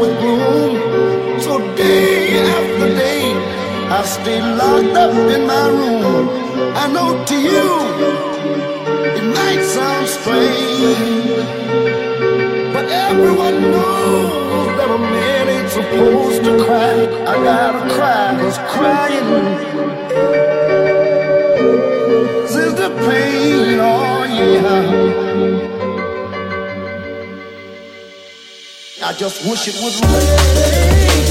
with gloom. So day after day, I stay locked up in my room. I know to you, it might sound strange, but everyone knows that a man ain't supposed to cry. I gotta cry, cause crying I just wish it was rain.